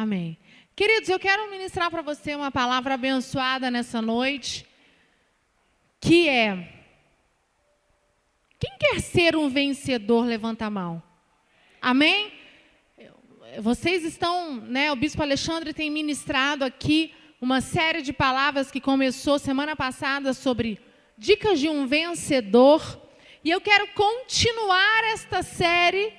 Amém. Queridos, eu quero ministrar para você uma palavra abençoada nessa noite, que é: quem quer ser um vencedor, levanta a mão. Amém? Vocês estão, né? O bispo Alexandre tem ministrado aqui uma série de palavras que começou semana passada sobre dicas de um vencedor. E eu quero continuar esta série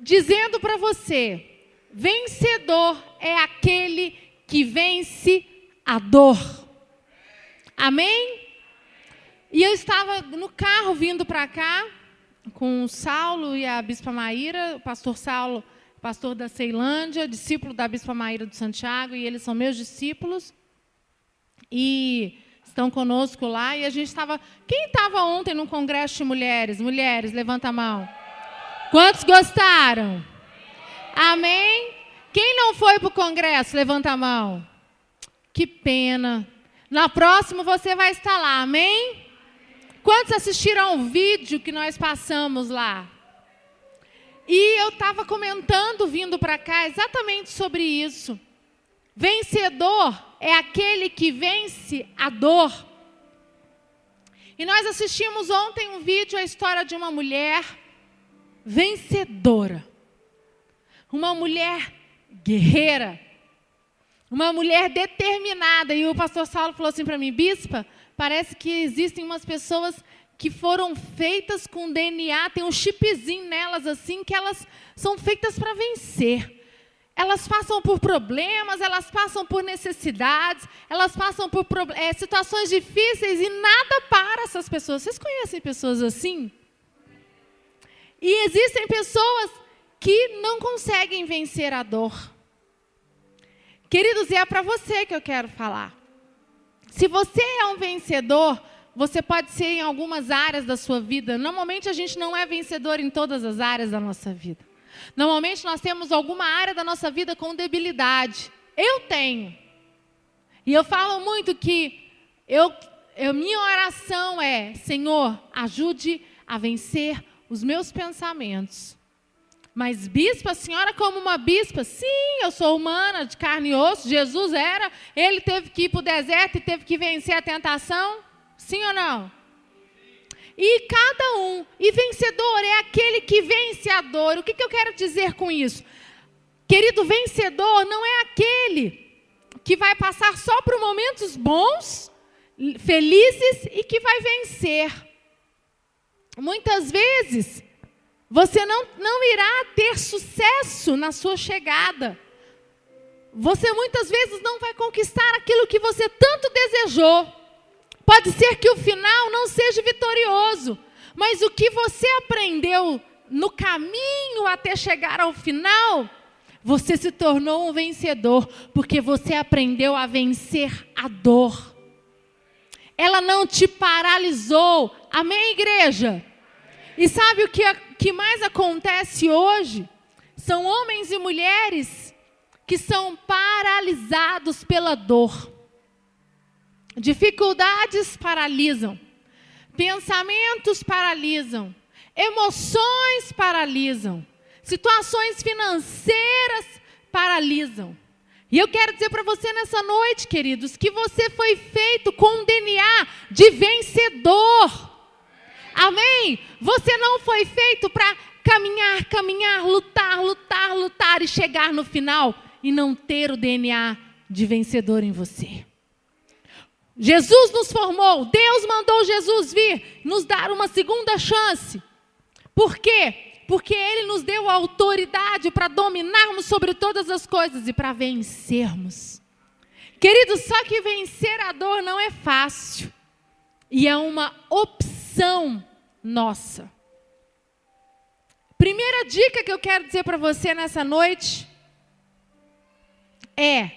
dizendo para você: vencedor é aquele que vence a dor. Amém? E eu estava no carro vindo para cá com o Saulo e a Bispa Maíra, o pastor Saulo, pastor da Ceilândia, discípulo da Bispa Maíra do Santiago, e eles são meus discípulos. E estão conosco lá. E a gente estava. Quem estava ontem no congresso de mulheres? Mulheres, levanta a mão. Quantos gostaram? Amém? Quem não foi para o congresso? Levanta a mão. Que pena. Na próxima você vai estar lá, amém? Quantos assistiram o vídeo que nós passamos lá? E eu estava comentando, vindo para cá, exatamente sobre isso. Vencedor é aquele que vence a dor. E nós assistimos ontem um vídeo, a história de uma mulher vencedora. Uma mulher guerreira. Uma mulher determinada. E o pastor Saulo falou assim para mim, bispa, parece que existem umas pessoas que foram feitas com DNA, tem um chipzinho nelas assim, que elas são feitas para vencer. Elas passam por problemas, elas passam por necessidades, elas passam por é, situações difíceis e nada para essas pessoas. Vocês conhecem pessoas assim? E existem pessoas que não conseguem vencer a dor. Queridos, e é para você que eu quero falar. Se você é um vencedor, você pode ser em algumas áreas da sua vida. Normalmente a gente não é vencedor em todas as áreas da nossa vida. Normalmente nós temos alguma área da nossa vida com debilidade. Eu tenho. E eu falo muito que eu, eu minha oração é: Senhor, ajude a vencer os meus pensamentos. Mas bispa, a senhora como uma bispa? Sim, eu sou humana, de carne e osso. Jesus era, ele teve que ir para o deserto e teve que vencer a tentação. Sim ou não? E cada um, e vencedor é aquele que vence a dor. O que, que eu quero dizer com isso? Querido, vencedor não é aquele que vai passar só por momentos bons, felizes e que vai vencer. Muitas vezes, você não, não irá ter sucesso na sua chegada. Você muitas vezes não vai conquistar aquilo que você tanto desejou. Pode ser que o final não seja vitorioso, mas o que você aprendeu no caminho até chegar ao final, você se tornou um vencedor, porque você aprendeu a vencer a dor. Ela não te paralisou. Amém, igreja? E sabe o que, que mais acontece hoje? São homens e mulheres que são paralisados pela dor. Dificuldades paralisam, pensamentos paralisam, emoções paralisam, situações financeiras paralisam. E eu quero dizer para você nessa noite, queridos, que você foi feito com um DNA de vencedor. Amém? Você não foi feito para caminhar, caminhar, lutar, lutar, lutar e chegar no final e não ter o DNA de vencedor em você. Jesus nos formou, Deus mandou Jesus vir nos dar uma segunda chance. Por quê? Porque Ele nos deu a autoridade para dominarmos sobre todas as coisas e para vencermos. Queridos, só que vencer a dor não é fácil. E é uma opção nossa. Primeira dica que eu quero dizer para você nessa noite é: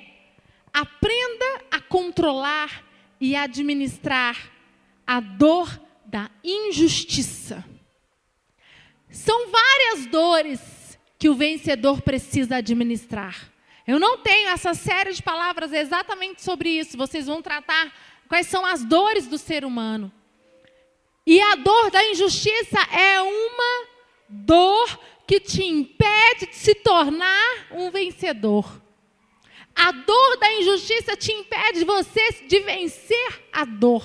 aprenda a controlar e administrar a dor da injustiça. São várias dores que o vencedor precisa administrar. Eu não tenho essa série de palavras exatamente sobre isso. Vocês vão tratar quais são as dores do ser humano. E a dor da injustiça é uma dor que te impede de se tornar um vencedor. A dor da injustiça te impede de você de vencer a dor.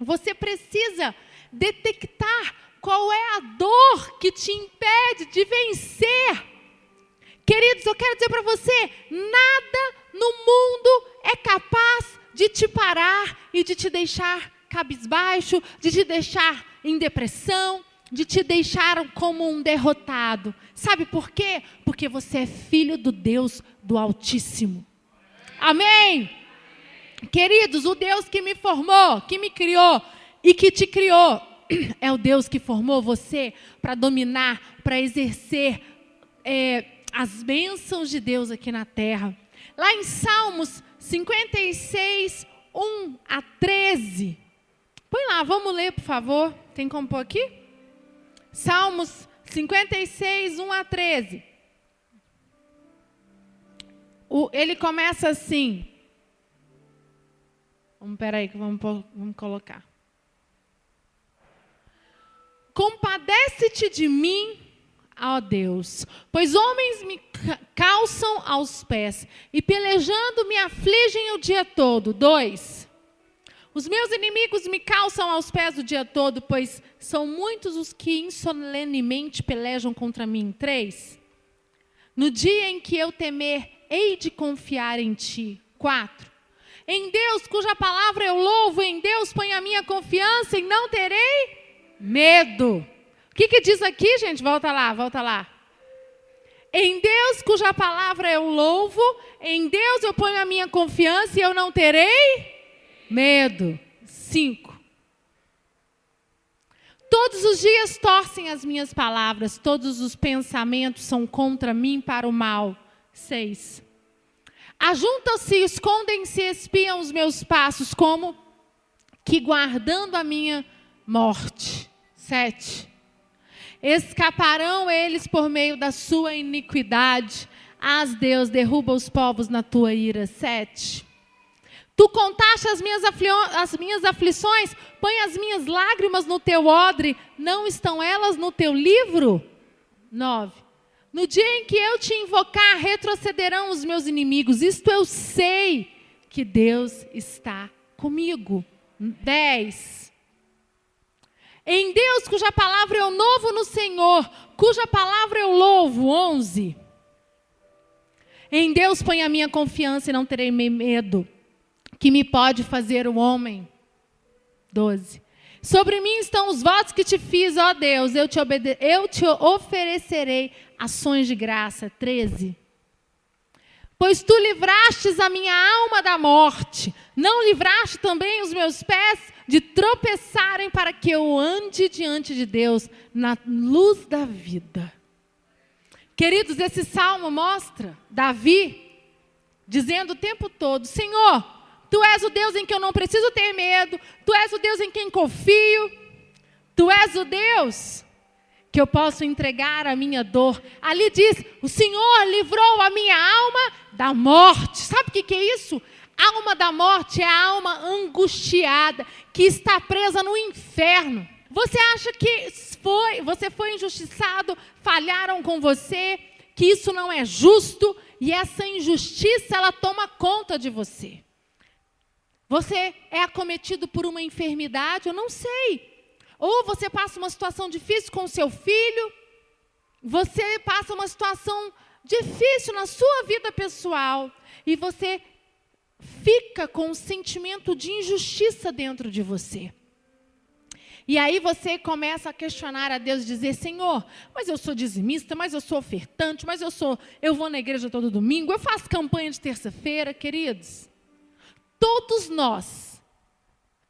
Você precisa detectar qual é a dor que te impede de vencer. Queridos, eu quero dizer para você: nada no mundo é capaz de te parar e de te deixar cabisbaixo, de te deixar em depressão, de te deixar como um derrotado. Sabe por quê? Porque você é filho do Deus do Altíssimo. Amém? Queridos, o Deus que me formou, que me criou e que te criou, é o Deus que formou você para dominar, para exercer é, as bênçãos de Deus aqui na terra. Lá em Salmos 56, 1 a 13. Põe lá, vamos ler, por favor. Tem como pôr aqui? Salmos 56, 1 a 13. O, ele começa assim. Vamos, peraí, que vamos, vamos colocar. Compadece-te de mim, ó Deus, pois homens me calçam aos pés e pelejando me afligem o dia todo. Dois. Os meus inimigos me calçam aos pés o dia todo, pois são muitos os que insolenemente pelejam contra mim. Três. No dia em que eu temer, hei de confiar em ti. Quatro. Em Deus, cuja palavra eu louvo, em Deus ponho a minha confiança e não terei Medo. O que, que diz aqui, gente? Volta lá, volta lá. Em Deus, cuja palavra eu louvo, em Deus eu ponho a minha confiança e eu não terei medo. Cinco. Todos os dias torcem as minhas palavras, todos os pensamentos são contra mim para o mal. Seis. Ajuntam-se, escondem-se, espiam os meus passos, como que guardando a minha morte. Sete. Escaparão eles por meio da sua iniquidade. As Deus derruba os povos na tua ira. Sete. Tu contaste as minhas, as minhas aflições, põe as minhas lágrimas no teu odre, não estão elas no teu livro? Nove. No dia em que eu te invocar, retrocederão os meus inimigos. Isto eu sei que Deus está comigo. Dez. Em Deus, cuja palavra eu novo no Senhor, cuja palavra eu louvo. 11. Em Deus põe a minha confiança e não terei medo. Que me pode fazer o homem? 12. Sobre mim estão os votos que te fiz, ó Deus, eu te, eu te oferecerei ações de graça. 13. Pois tu livrastes a minha alma da morte, não livraste também os meus pés de tropeçarem para que eu ande diante de Deus na luz da vida. Queridos, esse salmo mostra Davi dizendo o tempo todo: Senhor, tu és o Deus em que eu não preciso ter medo, tu és o Deus em quem confio, tu és o Deus que eu posso entregar a minha dor. Ali diz: O Senhor livrou a minha alma da morte. Sabe o que, que é isso? Alma da morte é a alma angustiada que está presa no inferno. Você acha que foi, você foi injustiçado, falharam com você, que isso não é justo e essa injustiça ela toma conta de você. Você é acometido por uma enfermidade, eu não sei. Ou você passa uma situação difícil com o seu filho, você passa uma situação difícil na sua vida pessoal e você fica com um sentimento de injustiça dentro de você. E aí você começa a questionar a Deus, dizer: Senhor, mas eu sou dizimista, mas eu sou ofertante, mas eu sou, eu vou na igreja todo domingo, eu faço campanha de terça-feira, queridos. Todos nós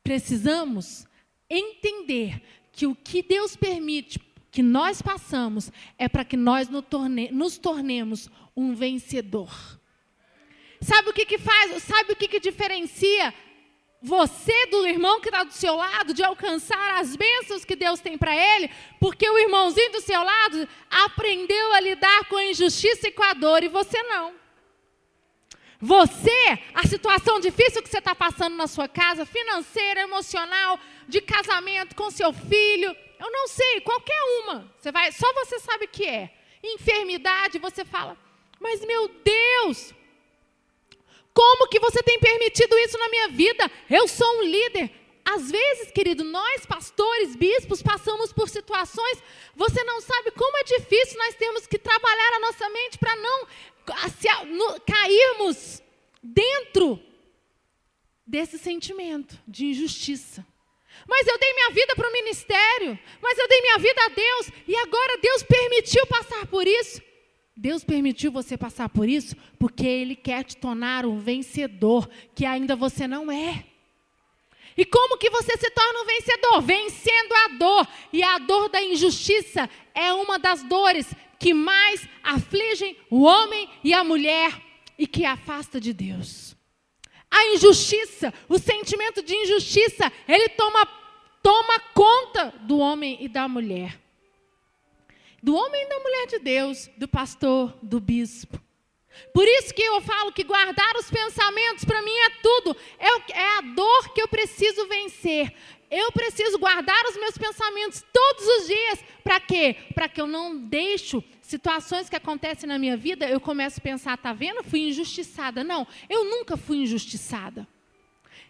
precisamos entender que o que Deus permite que nós passamos é para que nós nos tornemos um vencedor. Sabe o que, que faz? Sabe o que, que diferencia você do irmão que está do seu lado de alcançar as bênçãos que Deus tem para ele? Porque o irmãozinho do seu lado aprendeu a lidar com a injustiça e com a dor e você não. Você, a situação difícil que você está passando na sua casa, financeira, emocional, de casamento com seu filho, Eu não sei, qualquer uma. Você vai, só você sabe o que é. Enfermidade, você fala, mas meu Deus, como que você tem permitido isso na minha vida? Eu sou um líder. Às vezes, querido, nós, pastores, bispos, passamos por situações, você não sabe como é difícil nós temos que trabalhar a nossa mente para não se, no, cairmos dentro desse sentimento de injustiça. Mas eu dei minha vida para o ministério, mas eu dei minha vida a Deus, e agora Deus permitiu passar por isso. Deus permitiu você passar por isso porque Ele quer te tornar um vencedor que ainda você não é. E como que você se torna um vencedor? Vencendo a dor. E a dor da injustiça é uma das dores que mais afligem o homem e a mulher e que afasta de Deus. A injustiça, o sentimento de injustiça, ele toma, toma conta do homem e da mulher do homem e da mulher de Deus, do pastor, do bispo. Por isso que eu falo que guardar os pensamentos para mim é tudo, é, é a dor que eu preciso vencer. Eu preciso guardar os meus pensamentos todos os dias. Para quê? Para que eu não deixo situações que acontecem na minha vida, eu começo a pensar, tá vendo? Fui injustiçada. Não, eu nunca fui injustiçada.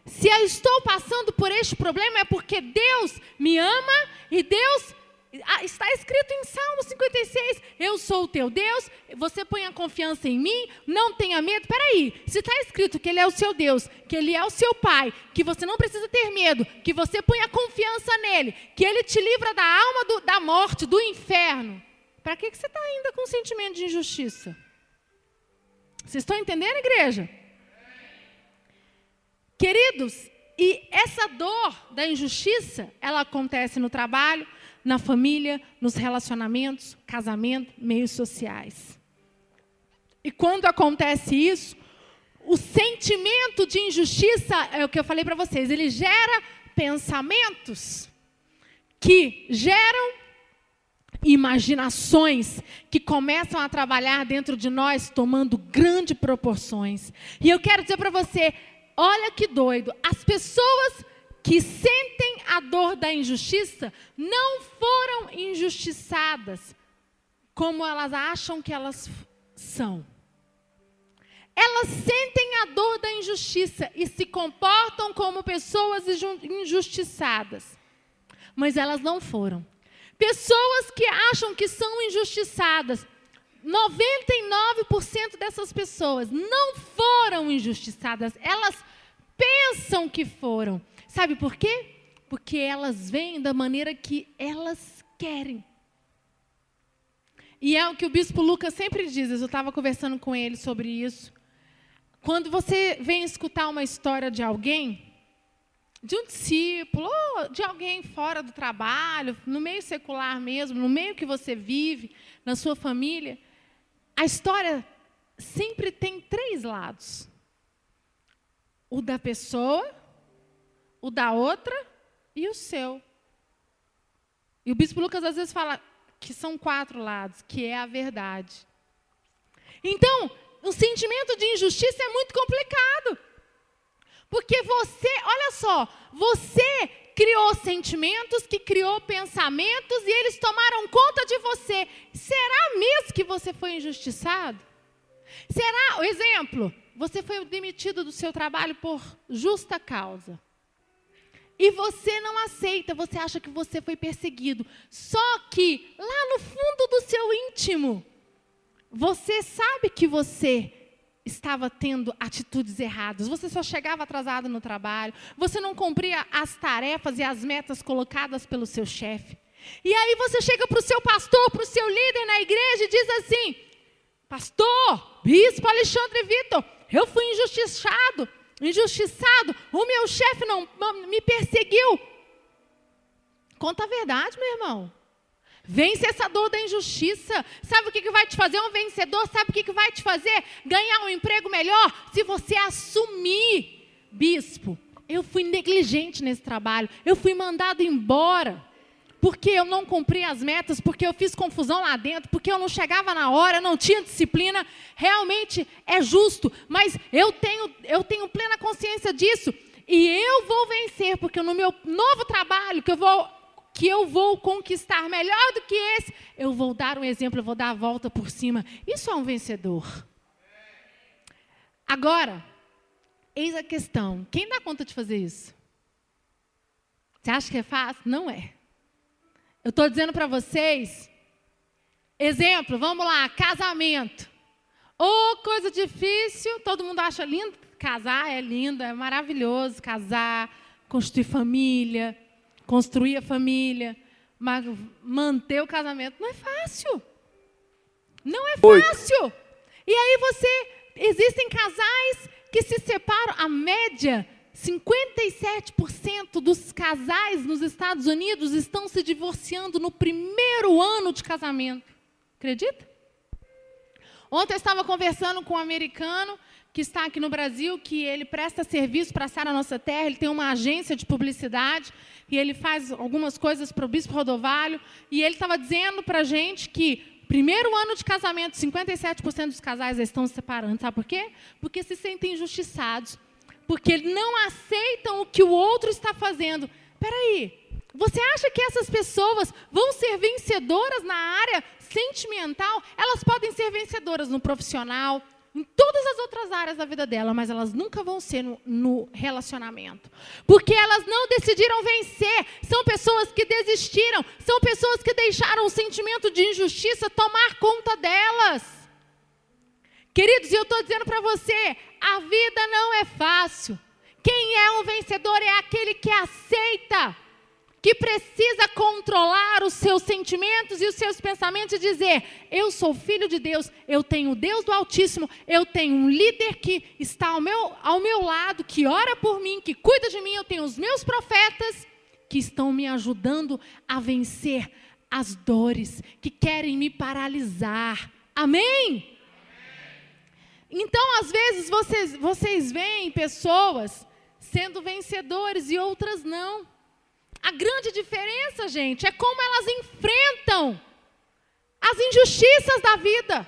Se eu estou passando por este problema é porque Deus me ama e Deus ah, está escrito em Salmo 56: Eu sou o teu Deus, você põe a confiança em mim, não tenha medo. Peraí, se está escrito que Ele é o seu Deus, que Ele é o seu Pai, que você não precisa ter medo, que você põe a confiança nele, que Ele te livra da alma do, da morte, do inferno, para que, que você está ainda com sentimento de injustiça? Vocês estão entendendo, igreja? Queridos, e essa dor da injustiça, ela acontece no trabalho, na família, nos relacionamentos, casamento, meios sociais. E quando acontece isso, o sentimento de injustiça, é o que eu falei para vocês, ele gera pensamentos que geram imaginações que começam a trabalhar dentro de nós, tomando grandes proporções. E eu quero dizer para você, olha que doido, as pessoas que sentem a dor da injustiça não foram injustiçadas como elas acham que elas são. Elas sentem a dor da injustiça e se comportam como pessoas injustiçadas. Mas elas não foram. Pessoas que acham que são injustiçadas, 99% dessas pessoas não foram injustiçadas, elas pensam que foram. Sabe por quê? Porque elas vêm da maneira que elas querem. E é o que o bispo Lucas sempre diz, eu estava conversando com ele sobre isso. Quando você vem escutar uma história de alguém, de um discípulo, ou de alguém fora do trabalho, no meio secular mesmo, no meio que você vive, na sua família, a história sempre tem três lados: o da pessoa, o da outra e o seu. E o bispo Lucas às vezes fala que são quatro lados, que é a verdade. Então, o sentimento de injustiça é muito complicado. Porque você, olha só, você criou sentimentos, que criou pensamentos e eles tomaram conta de você. Será mesmo que você foi injustiçado? Será, o exemplo, você foi demitido do seu trabalho por justa causa. E você não aceita, você acha que você foi perseguido. Só que lá no fundo do seu íntimo, você sabe que você estava tendo atitudes erradas. Você só chegava atrasado no trabalho, você não cumpria as tarefas e as metas colocadas pelo seu chefe. E aí você chega para o seu pastor, para o seu líder na igreja e diz assim: Pastor, Bispo Alexandre Vitor, eu fui injustiçado injustiçado, o meu chefe não me perseguiu. Conta a verdade, meu irmão. Vence essa dor da injustiça. Sabe o que, que vai te fazer um vencedor? Sabe o que, que vai te fazer ganhar um emprego melhor? Se você assumir, bispo, eu fui negligente nesse trabalho, eu fui mandado embora porque eu não cumpri as metas, porque eu fiz confusão lá dentro, porque eu não chegava na hora, não tinha disciplina, realmente é justo, mas eu tenho, eu tenho plena consciência disso, e eu vou vencer, porque no meu novo trabalho, que eu vou que eu vou conquistar melhor do que esse, eu vou dar um exemplo, eu vou dar a volta por cima. Isso é um vencedor. Agora, eis a questão: quem dá conta de fazer isso? Você acha que é fácil? Não é. Eu estou dizendo para vocês, exemplo, vamos lá, casamento. Ô, oh, coisa difícil, todo mundo acha lindo. Casar é lindo, é maravilhoso casar, construir família, construir a família, manter o casamento não é fácil. Não é fácil. E aí você, existem casais que se separam, a média, 57% dos casais nos Estados Unidos estão se divorciando no primeiro ano de casamento. Acredita? Ontem eu estava conversando com um americano que está aqui no Brasil, que ele presta serviço para a Nossa Terra, ele tem uma agência de publicidade e ele faz algumas coisas para o Bispo Rodovalho, e ele estava dizendo para a gente que primeiro ano de casamento, 57% dos casais estão se separando. Sabe por quê? Porque se sentem injustiçados, porque não aceitam o que o outro está fazendo. Espera aí, você acha que essas pessoas vão ser vencedoras na área sentimental? Elas podem ser vencedoras no profissional, em todas as outras áreas da vida dela, mas elas nunca vão ser no, no, relacionamento. Porque elas não decidiram vencer. São pessoas que desistiram. São pessoas que deixaram o sentimento de injustiça tomar conta delas. Queridos, eu estou dizendo para você: a vida não é fácil. Quem é um vencedor é aquele que aceita que precisa controlar os seus sentimentos e os seus pensamentos e dizer: Eu sou filho de Deus, eu tenho Deus do Altíssimo, eu tenho um líder que está ao meu, ao meu lado, que ora por mim, que cuida de mim, eu tenho os meus profetas que estão me ajudando a vencer as dores que querem me paralisar. Amém? Então, às vezes, vocês, vocês veem pessoas sendo vencedores e outras não. A grande diferença, gente, é como elas enfrentam as injustiças da vida.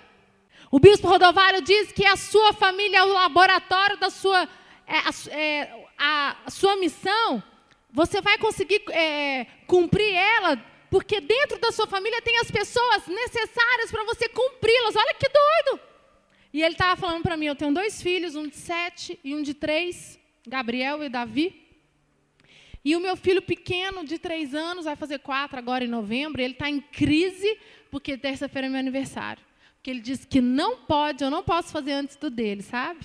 O bispo Rodovalho diz que a sua família é o laboratório da sua, é, é, a, a, sua missão. Você vai conseguir é, cumprir ela, porque dentro da sua família tem as pessoas necessárias para você cumpri-las. Olha que doido! E ele estava falando para mim: eu tenho dois filhos, um de sete e um de três, Gabriel e Davi. E o meu filho pequeno, de três anos, vai fazer quatro agora em novembro, ele está em crise, porque terça-feira é meu aniversário. Porque ele disse que não pode, eu não posso fazer antes do dele, sabe?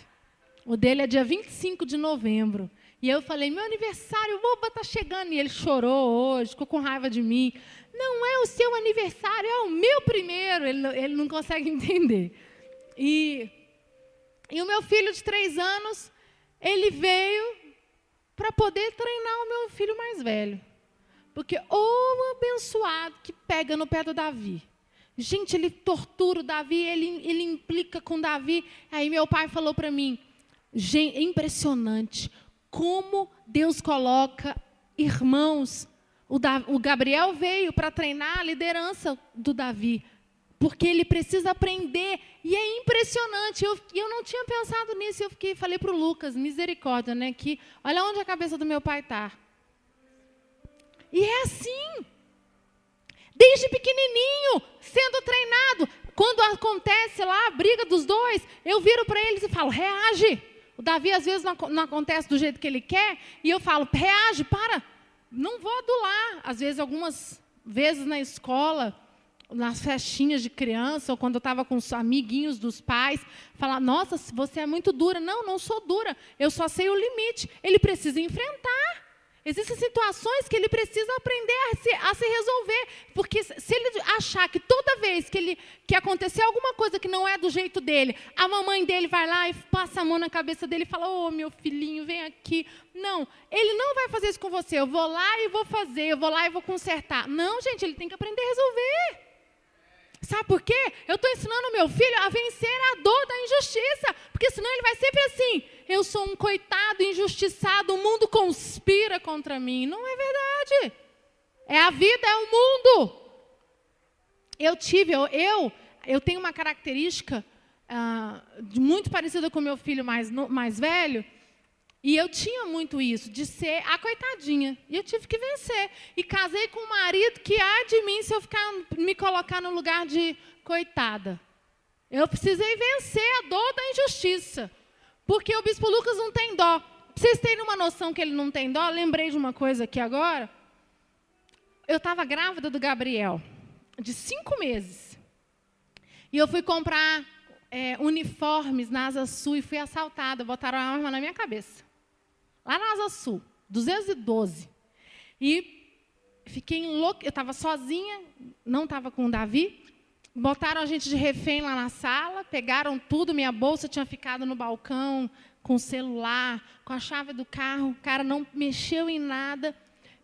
O dele é dia 25 de novembro. E eu falei, meu aniversário, o Boba está chegando. E ele chorou hoje, ficou com raiva de mim. Não é o seu aniversário, é o meu primeiro. Ele, ele não consegue entender. E, e o meu filho de três anos, ele veio para poder treinar o meu filho mais velho. Porque o abençoado que pega no pé do Davi. Gente, ele tortura o Davi, ele, ele implica com Davi. Aí meu pai falou para mim, gente, é impressionante como Deus coloca irmãos. O, o Gabriel veio para treinar a liderança do Davi porque ele precisa aprender. E é impressionante. Eu, eu não tinha pensado nisso. Eu fiquei, falei para o Lucas, misericórdia, né? Que olha onde a cabeça do meu pai está. E é assim. Desde pequenininho, sendo treinado. Quando acontece lá a briga dos dois, eu viro para eles e falo: reage. O Davi às vezes não, não acontece do jeito que ele quer, e eu falo: reage, para. Não vou adular. Às vezes, algumas vezes na escola, nas festinhas de criança, ou quando eu estava com os amiguinhos dos pais, falar: Nossa, você é muito dura. Não, não sou dura. Eu só sei o limite. Ele precisa enfrentar. Existem situações que ele precisa aprender a se, a se, resolver. Porque se ele achar que toda vez que, ele, que acontecer alguma coisa que não é do jeito dele, a mamãe dele vai lá e passa a mão na cabeça dele e fala: Ô oh, meu filhinho, vem aqui. Não, ele não vai fazer isso com você. Eu vou lá e vou fazer, eu vou lá e vou consertar. Não, gente, ele tem que aprender a resolver. Sabe por quê? Eu estou ensinando meu filho a vencer a dor da injustiça. Porque senão ele vai sempre assim: eu sou um coitado injustiçado, o mundo conspira contra mim. Não é verdade. É a vida, é o mundo. Eu tive, eu, eu, eu tenho uma característica uh, muito parecida com meu filho mais, mais velho. E eu tinha muito isso, de ser a coitadinha. E eu tive que vencer. E casei com um marido que há de mim se eu ficar, me colocar no lugar de coitada. Eu precisei vencer a dor da injustiça. Porque o bispo Lucas não tem dó. Vocês terem uma noção que ele não tem dó, lembrei de uma coisa aqui agora. Eu estava grávida do Gabriel, de cinco meses. E eu fui comprar é, uniformes na Asa Sul e fui assaltada. Botaram a arma na minha cabeça lá na Asa Sul, 212. E fiquei louca, eu estava sozinha, não estava com o Davi. Botaram a gente de refém lá na sala, pegaram tudo, minha bolsa tinha ficado no balcão, com o celular, com a chave do carro. O cara não mexeu em nada,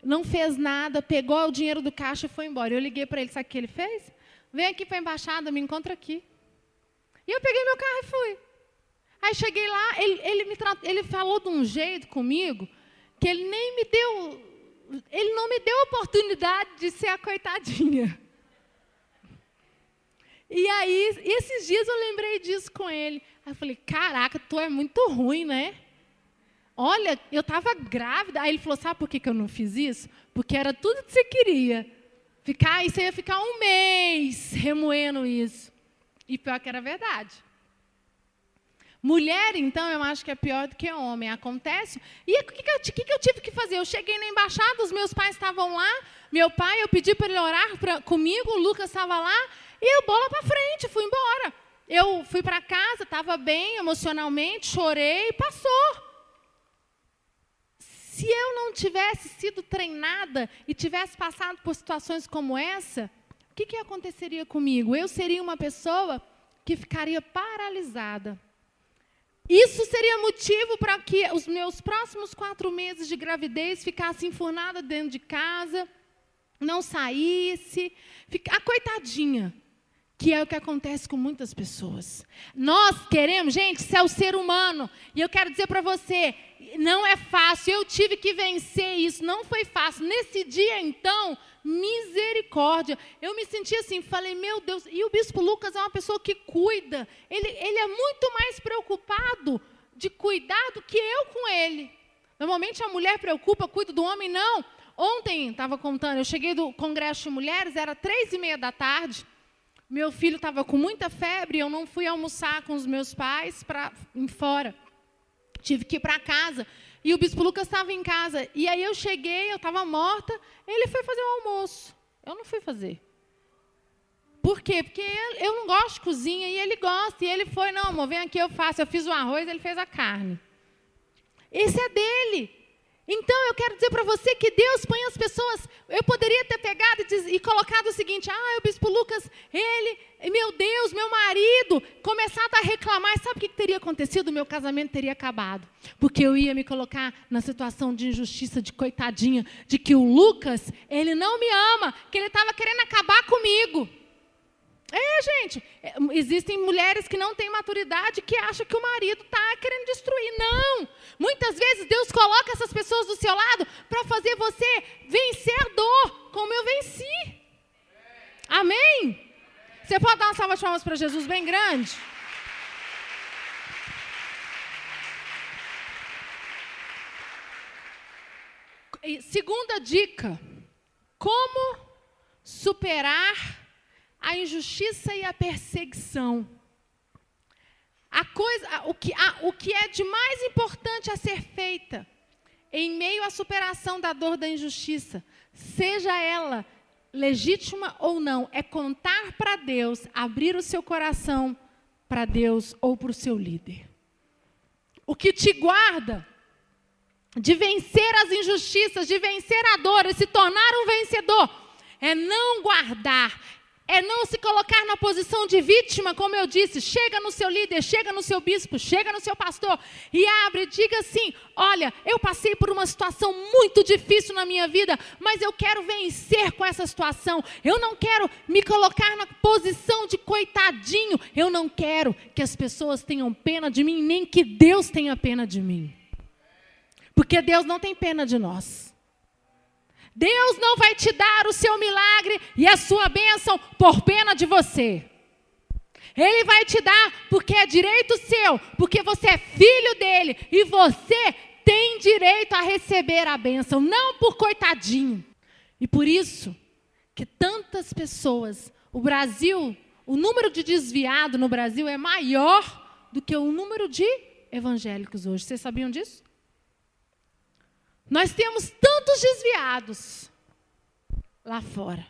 não fez nada, pegou o dinheiro do caixa e foi embora. Eu liguei para ele, sabe o que ele fez? Vem aqui para a embaixada, me encontra aqui. E eu peguei meu carro e fui. Aí cheguei lá, ele, ele, me ele falou de um jeito comigo que ele nem me deu, ele não me deu oportunidade de ser a coitadinha. E aí, esses dias eu lembrei disso com ele. Aí eu falei, caraca, tu é muito ruim, né? Olha, eu estava grávida. Aí ele falou, sabe por que, que eu não fiz isso? Porque era tudo que você queria. Ficar, e você ia ficar um mês remoendo isso. E pior que era verdade. Mulher, então, eu acho que é pior do que homem. Acontece. E o que, que, eu, que, que eu tive que fazer? Eu cheguei na embaixada, os meus pais estavam lá. Meu pai, eu pedi para ele orar pra, comigo, o Lucas estava lá. E eu, bola para frente, fui embora. Eu fui para casa, estava bem emocionalmente, chorei, passou. Se eu não tivesse sido treinada e tivesse passado por situações como essa, o que, que aconteceria comigo? Eu seria uma pessoa que ficaria paralisada. Isso seria motivo para que os meus próximos quatro meses de gravidez ficasse enfurnada dentro de casa, não saísse, ficar coitadinha, que é o que acontece com muitas pessoas. Nós queremos, gente, isso é o ser humano. E eu quero dizer para você, não é fácil. Eu tive que vencer isso, não foi fácil. Nesse dia, então, misericórdia. Eu me senti assim, falei, meu Deus. E o bispo Lucas é uma pessoa que cuida. Ele, ele é muito mais preocupado de cuidar do que eu com ele. Normalmente a mulher preocupa, cuida do homem, não. Ontem, estava contando, eu cheguei do congresso de mulheres, era três e meia da tarde. Meu filho estava com muita febre, eu não fui almoçar com os meus pais para fora. Tive que ir para casa. E o bispo Lucas estava em casa. E aí eu cheguei, eu estava morta. Ele foi fazer o almoço. Eu não fui fazer. Por quê? Porque eu não gosto de cozinha e ele gosta. E ele foi, não, amor, vem aqui, eu faço. Eu fiz o arroz, ele fez a carne. Esse é dele. Então eu quero dizer para você que Deus põe as pessoas. Eu poderia ter pegado e, diz, e, colocado o seguinte: ah, o bispo Lucas, ele, meu Deus, meu marido, começado a reclamar. Sabe o que, que teria acontecido? O meu casamento teria acabado. Porque eu ia me colocar na situação de injustiça, de coitadinha, de que o Lucas, ele não me ama, que ele estava querendo acabar comigo. É, gente, é, existem mulheres que não têm maturidade que acham que o marido está querendo destruir. Não! Muitas vezes Deus coloca essas pessoas do seu lado para fazer você vencer a dor, como eu venci. Amém? Você pode dar uma salva de palmas para Jesus bem grande? segunda dica: como superar a injustiça e a perseguição. A coisa, o, que, a, o que é de mais importante a ser feita em meio à superação da dor da injustiça, seja ela legítima ou não, é contar para Deus, abrir o seu coração para Deus ou para o seu líder. O que te guarda de vencer as injustiças, de vencer a dor e se tornar um vencedor, é não guardar, é não se colocar na posição de vítima, como eu disse. Chega no seu líder, chega no seu bispo, chega no seu pastor e abre diga assim: Olha, eu passei por uma situação muito difícil na minha vida, mas eu quero vencer com essa situação. Eu não quero me colocar na posição de coitadinho. Eu não quero que as pessoas tenham pena de mim, nem que Deus tenha pena de mim. Porque Deus não tem pena de nós. Deus não vai te dar o seu milagre e a sua bênção por pena de você. Ele vai te dar porque é direito seu, porque você é filho dele e você tem direito a receber a bênção, não por coitadinho. E por isso que tantas pessoas, o Brasil, o número de desviado no Brasil é maior do que o número de evangélicos hoje. Vocês sabiam disso? Nós temos tantos desviados lá fora.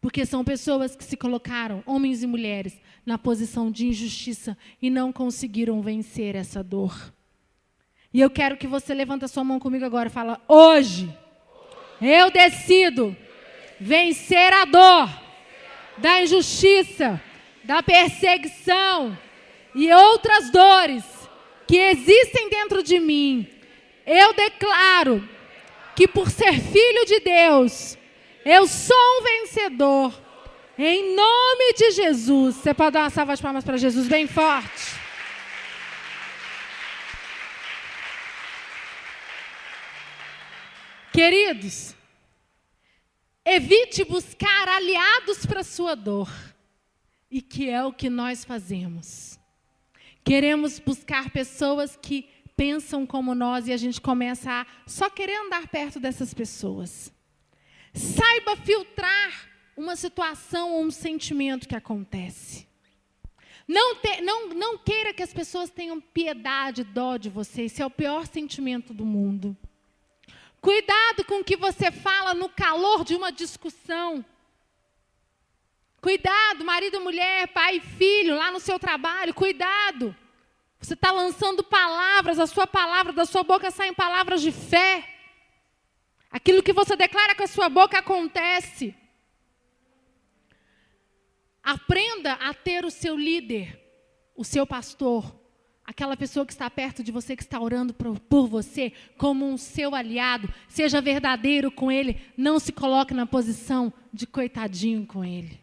Porque são pessoas que se colocaram, homens e mulheres, na posição de injustiça e não conseguiram vencer essa dor. E eu quero que você levanta sua mão comigo agora e fala: "Hoje eu decido vencer a dor da injustiça, da perseguição e outras dores que existem dentro de mim. Eu declaro que por ser filho de Deus, eu sou um vencedor. Em nome de Jesus. Você pode dar uma salva de palmas para Jesus bem forte. Queridos, evite buscar aliados para sua dor. E que é o que nós fazemos. Queremos buscar pessoas que pensam como nós e a gente começa a só querer andar perto dessas pessoas. Saiba filtrar uma situação ou um sentimento que acontece. Não, te, não, não queira que as pessoas tenham piedade, dó de você. Esse é o pior sentimento do mundo. Cuidado com o que você fala no calor de uma discussão. Cuidado, marido, mulher, pai e filho, lá no seu trabalho. Cuidado. Você está lançando palavras, a sua palavra, da sua boca saem palavras de fé. Aquilo que você declara com a sua boca acontece. Aprenda a ter o seu líder, o seu pastor, aquela pessoa que está perto de você, que está orando por, você, como um seu aliado. Seja verdadeiro com ele, não se coloque na posição de coitadinho com ele.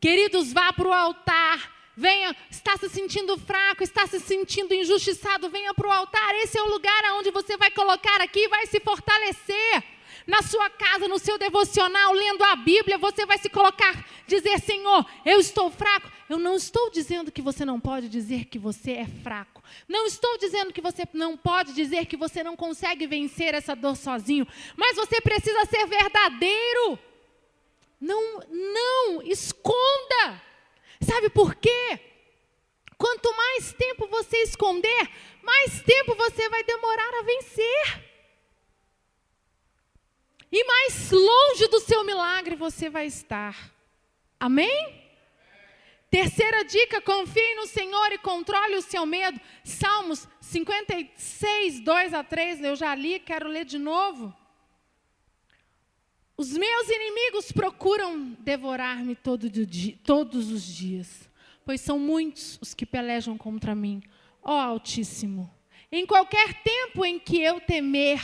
Queridos, vá para o altar Venha, está se sentindo fraco, está se sentindo injustiçado, venha para o altar. Esse é o lugar onde você vai colocar aqui, vai se fortalecer. Na sua casa, no seu devocional, lendo a Bíblia, você vai se colocar, dizer: Senhor, eu estou fraco. Eu não estou dizendo que você não pode dizer que você é fraco. Não estou dizendo que você não pode dizer que você não consegue vencer essa dor sozinho. Mas você precisa ser verdadeiro. Não, não, esconda. Sabe por quê? Quanto mais tempo você esconder, mais tempo você vai demorar a vencer. E mais longe do seu milagre você vai estar. Amém? Terceira dica: confie no Senhor e controle o seu medo. Salmos 56, 2 a 3, eu já li, quero ler de novo. Os meus inimigos procuram devorar-me todo todos os dias, pois são muitos os que pelejam contra mim. Ó Altíssimo, em qualquer tempo em que eu temer,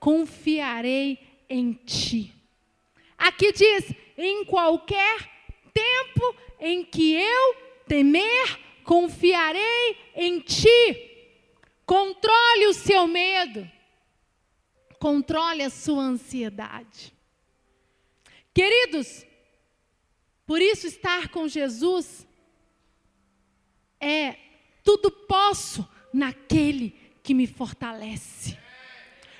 confiarei em Ti. Aqui diz: em qualquer tempo em que eu temer, confiarei em Ti. Controle o seu medo, controle a sua ansiedade. Queridos, por isso estar com Jesus é tudo posso naquele que me fortalece.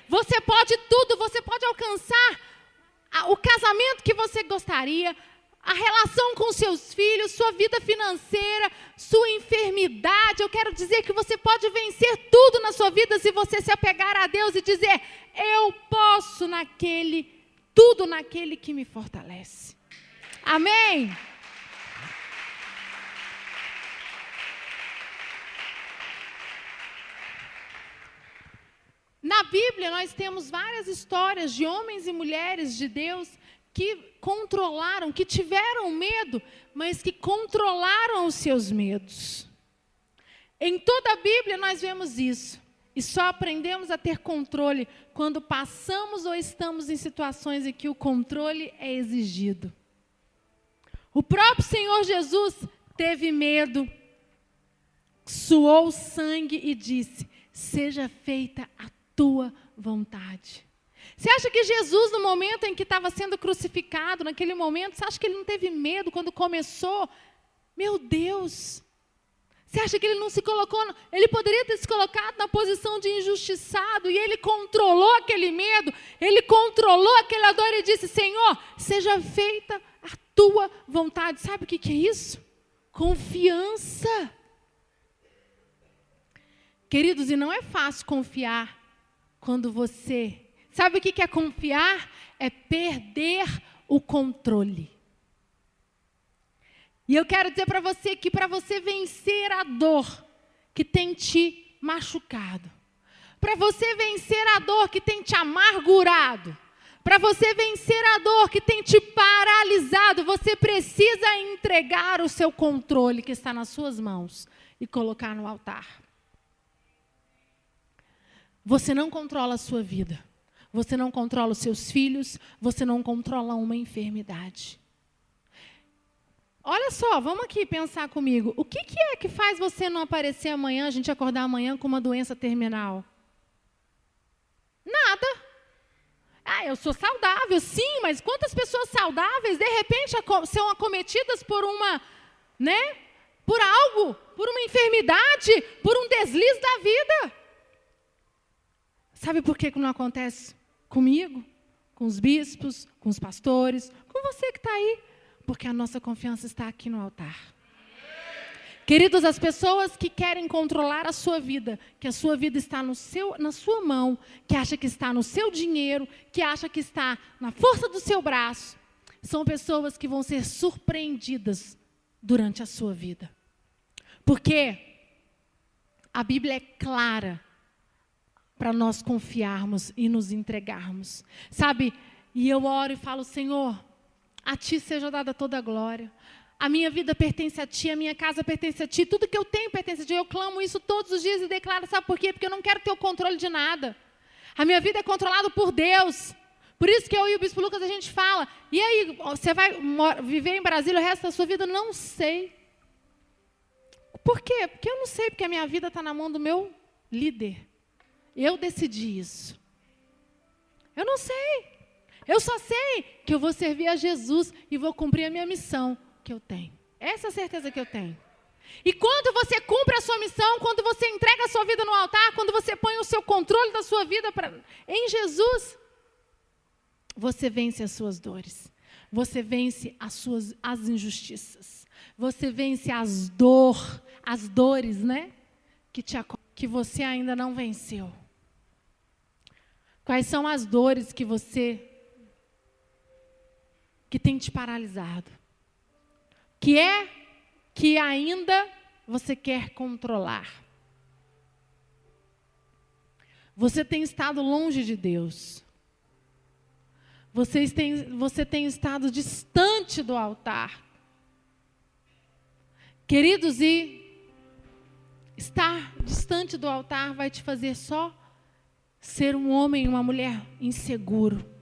Você pode tudo, você pode alcançar o casamento que você gostaria, a relação com seus filhos, sua vida financeira, sua enfermidade. Eu quero dizer que você pode vencer tudo na sua vida se você se apegar a Deus e dizer: Eu posso naquele tudo naquele que me fortalece. Amém? Na Bíblia, nós temos várias histórias de homens e mulheres de Deus que controlaram, que tiveram medo, mas que controlaram os seus medos. Em toda a Bíblia nós vemos isso. E só aprendemos a ter controle quando passamos ou estamos em situações em que o controle é exigido. O próprio Senhor Jesus teve medo, suou sangue e disse: Seja feita a tua vontade. Você acha que Jesus, no momento em que estava sendo crucificado, naquele momento, você acha que ele não teve medo quando começou? Meu Deus, Você acha que ele não se colocou? Ele poderia ter se colocado na posição de injustiçado e ele controlou aquele medo, ele controlou aquela dor e disse: Senhor, seja feita a tua vontade. Sabe o que, que é isso? Confiança. Queridos, e não é fácil confiar quando você. Sabe o que é confiar? É perder o controle. E eu quero dizer para você que para você vencer a dor que tem te machucado, para você vencer a dor que tem te amargurado, para você vencer a dor que tem te paralisado, você precisa entregar o seu controle que está nas suas mãos e colocar no altar. Você não controla a sua vida. Você não controla os seus filhos, você não controla uma enfermidade. Olha só, vamos aqui pensar comigo. O que, que é que faz você não aparecer amanhã, a gente acordar amanhã com uma doença terminal? Nada. Ah, eu sou saudável, sim, mas quantas pessoas saudáveis, de repente, são acometidas por uma, né? Por algo, por uma enfermidade, por um deslize da vida. Sabe por que não acontece comigo, com os bispos, com os pastores, com você que está aí? Porque a nossa confiança está aqui no altar. Queridos, as pessoas que querem controlar a sua vida, que a sua vida está no seu, na sua mão, que acha que está no seu dinheiro, que acha que está na força do seu braço, são pessoas que vão ser surpreendidas durante a sua vida. Porque a Bíblia é clara para nós confiarmos e nos entregarmos. Sabe? E eu oro e falo, Senhor, a Ti seja dada toda a glória. A minha vida pertence a Ti, a minha casa pertence a Ti, tudo que eu tenho pertence a Ti. Eu clamo isso todos os dias e declaro, sabe por quê? Porque eu não quero ter o controle de nada. A minha vida é controlada por Deus. Por isso que eu e o Bispo Lucas a gente fala, e aí, você vai viver em Brasília o resto da sua vida? Não sei. Por quê? Porque eu não sei, porque a minha vida está na mão do meu líder. Eu decidi isso. Eu não sei. Eu só sei que eu vou servir a Jesus e vou cumprir a minha missão que eu tenho. Essa é a certeza que eu tenho. E quando você cumpre a sua missão, quando você entrega a sua vida no altar, quando você põe o seu controle da sua vida pra, em Jesus, você vence as suas dores. Você vence as suas as injustiças. Você vence as dor, as dores, né? Que te que você ainda não venceu. Quais são as dores que você que tem te paralisado? Que é que ainda você quer controlar? Você tem estado longe de Deus. Você tem, você tem estado distante do altar. Queridos, e estar distante do altar vai te fazer só ser um homem e uma mulher inseguro